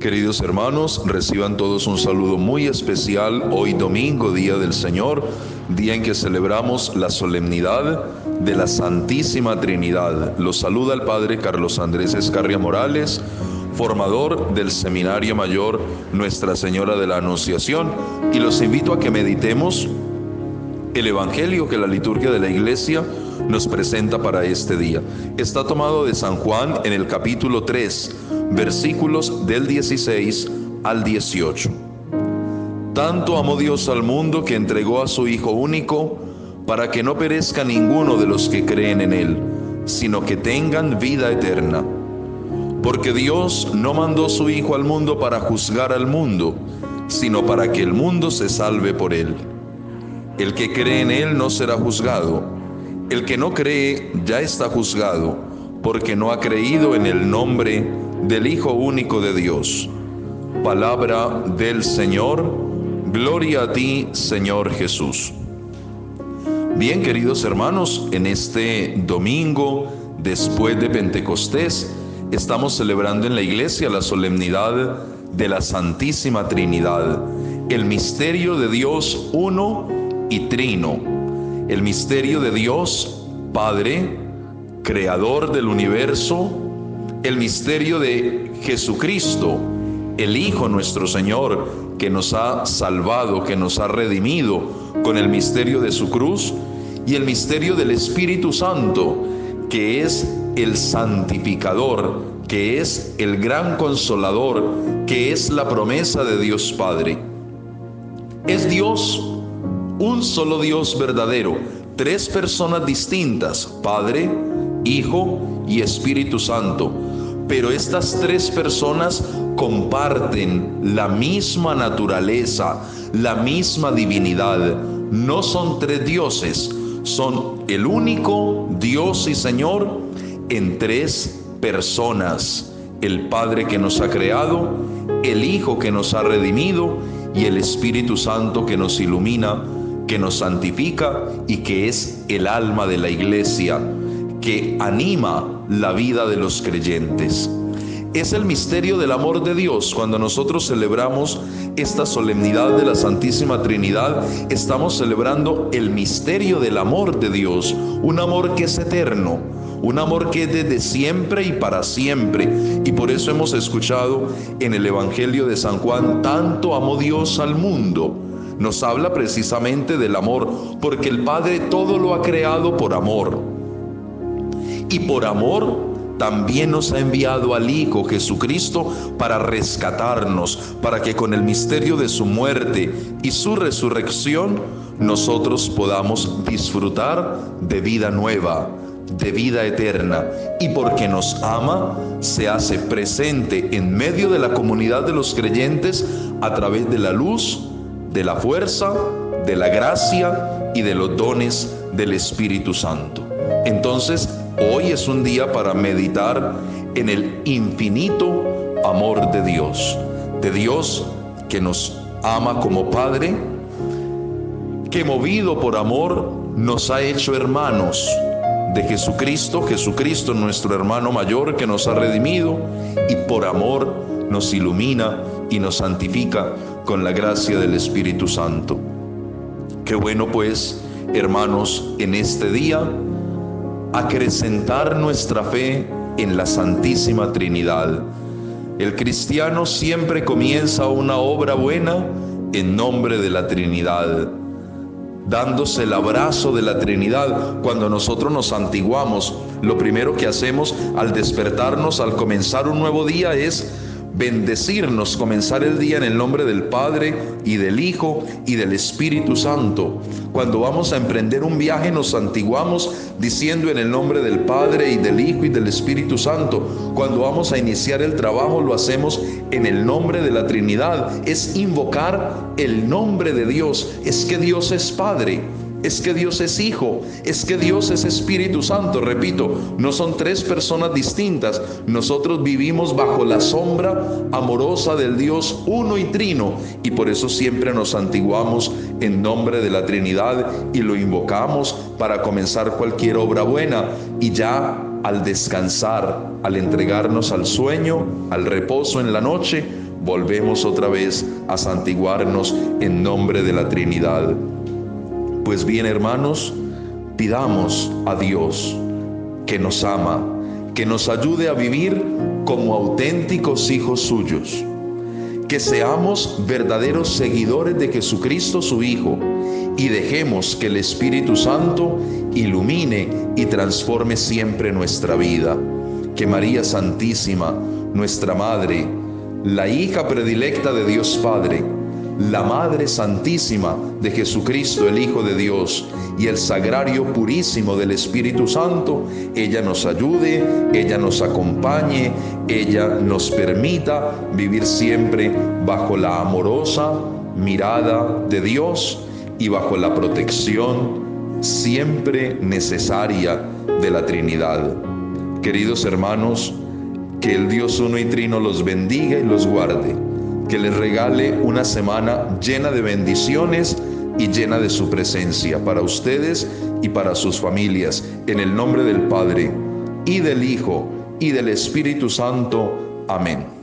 Queridos hermanos, reciban todos un saludo muy especial hoy domingo, Día del Señor, día en que celebramos la solemnidad de la Santísima Trinidad. Los saluda el Padre Carlos Andrés Escarria Morales, formador del Seminario Mayor Nuestra Señora de la Anunciación, y los invito a que meditemos el Evangelio que la liturgia de la Iglesia nos presenta para este día. Está tomado de San Juan en el capítulo 3 versículos del 16 al 18. Tanto amó Dios al mundo que entregó a su Hijo único para que no perezca ninguno de los que creen en Él, sino que tengan vida eterna. Porque Dios no mandó su Hijo al mundo para juzgar al mundo, sino para que el mundo se salve por Él. El que cree en Él no será juzgado. El que no cree ya está juzgado, porque no ha creído en el nombre del Hijo único de Dios. Palabra del Señor, gloria a ti, Señor Jesús. Bien, queridos hermanos, en este domingo, después de Pentecostés, estamos celebrando en la iglesia la solemnidad de la Santísima Trinidad, el misterio de Dios uno y trino, el misterio de Dios Padre, creador del universo, el misterio de Jesucristo, el Hijo nuestro Señor, que nos ha salvado, que nos ha redimido con el misterio de su cruz, y el misterio del Espíritu Santo, que es el santificador, que es el gran consolador, que es la promesa de Dios Padre. Es Dios, un solo Dios verdadero, tres personas distintas, Padre, Hijo y Espíritu Santo pero estas tres personas comparten la misma naturaleza, la misma divinidad. No son tres dioses, son el único Dios y Señor en tres personas. El Padre que nos ha creado, el Hijo que nos ha redimido y el Espíritu Santo que nos ilumina, que nos santifica y que es el alma de la iglesia que anima la vida de los creyentes. Es el misterio del amor de Dios. Cuando nosotros celebramos esta solemnidad de la Santísima Trinidad, estamos celebrando el misterio del amor de Dios, un amor que es eterno, un amor que es desde siempre y para siempre. Y por eso hemos escuchado en el Evangelio de San Juan, tanto amó Dios al mundo. Nos habla precisamente del amor, porque el Padre todo lo ha creado por amor y por amor también nos ha enviado al Hijo Jesucristo para rescatarnos, para que con el misterio de su muerte y su resurrección nosotros podamos disfrutar de vida nueva, de vida eterna. Y porque nos ama, se hace presente en medio de la comunidad de los creyentes a través de la luz, de la fuerza, de la gracia y de los dones del Espíritu Santo. Entonces, hoy es un día para meditar en el infinito amor de Dios, de Dios que nos ama como Padre, que movido por amor nos ha hecho hermanos de Jesucristo, Jesucristo nuestro hermano mayor que nos ha redimido y por amor nos ilumina y nos santifica con la gracia del Espíritu Santo. Qué bueno pues, hermanos, en este día acrecentar nuestra fe en la Santísima Trinidad. El cristiano siempre comienza una obra buena en nombre de la Trinidad, dándose el abrazo de la Trinidad. Cuando nosotros nos antiguamos, lo primero que hacemos al despertarnos, al comenzar un nuevo día, es bendecirnos, comenzar el día en el nombre del Padre y del Hijo y del Espíritu Santo. Cuando vamos a emprender un viaje nos santiguamos diciendo en el nombre del Padre y del Hijo y del Espíritu Santo. Cuando vamos a iniciar el trabajo lo hacemos en el nombre de la Trinidad. Es invocar el nombre de Dios. Es que Dios es Padre es que Dios es Hijo, es que Dios es Espíritu Santo. Repito, no son tres personas distintas. Nosotros vivimos bajo la sombra amorosa del Dios uno y trino y por eso siempre nos antiguamos en nombre de la Trinidad y lo invocamos para comenzar cualquier obra buena y ya al descansar, al entregarnos al sueño, al reposo en la noche, volvemos otra vez a santiguarnos en nombre de la Trinidad. Pues bien, hermanos, pidamos a Dios que nos ama, que nos ayude a vivir como auténticos hijos suyos, que seamos verdaderos seguidores de Jesucristo su Hijo y dejemos que el Espíritu Santo ilumine y transforme siempre nuestra vida. Que María Santísima, nuestra Madre, la hija predilecta de Dios Padre, la Madre Santísima de Jesucristo, el Hijo de Dios, y el Sagrario Purísimo del Espíritu Santo, ella nos ayude, ella nos acompañe, ella nos permita vivir siempre bajo la amorosa mirada de Dios y bajo la protección siempre necesaria de la Trinidad. Queridos hermanos, que el Dios uno y trino los bendiga y los guarde, que les regale una semana llena de bendiciones y llena de su presencia para ustedes y para sus familias, en el nombre del Padre y del Hijo y del Espíritu Santo. Amén.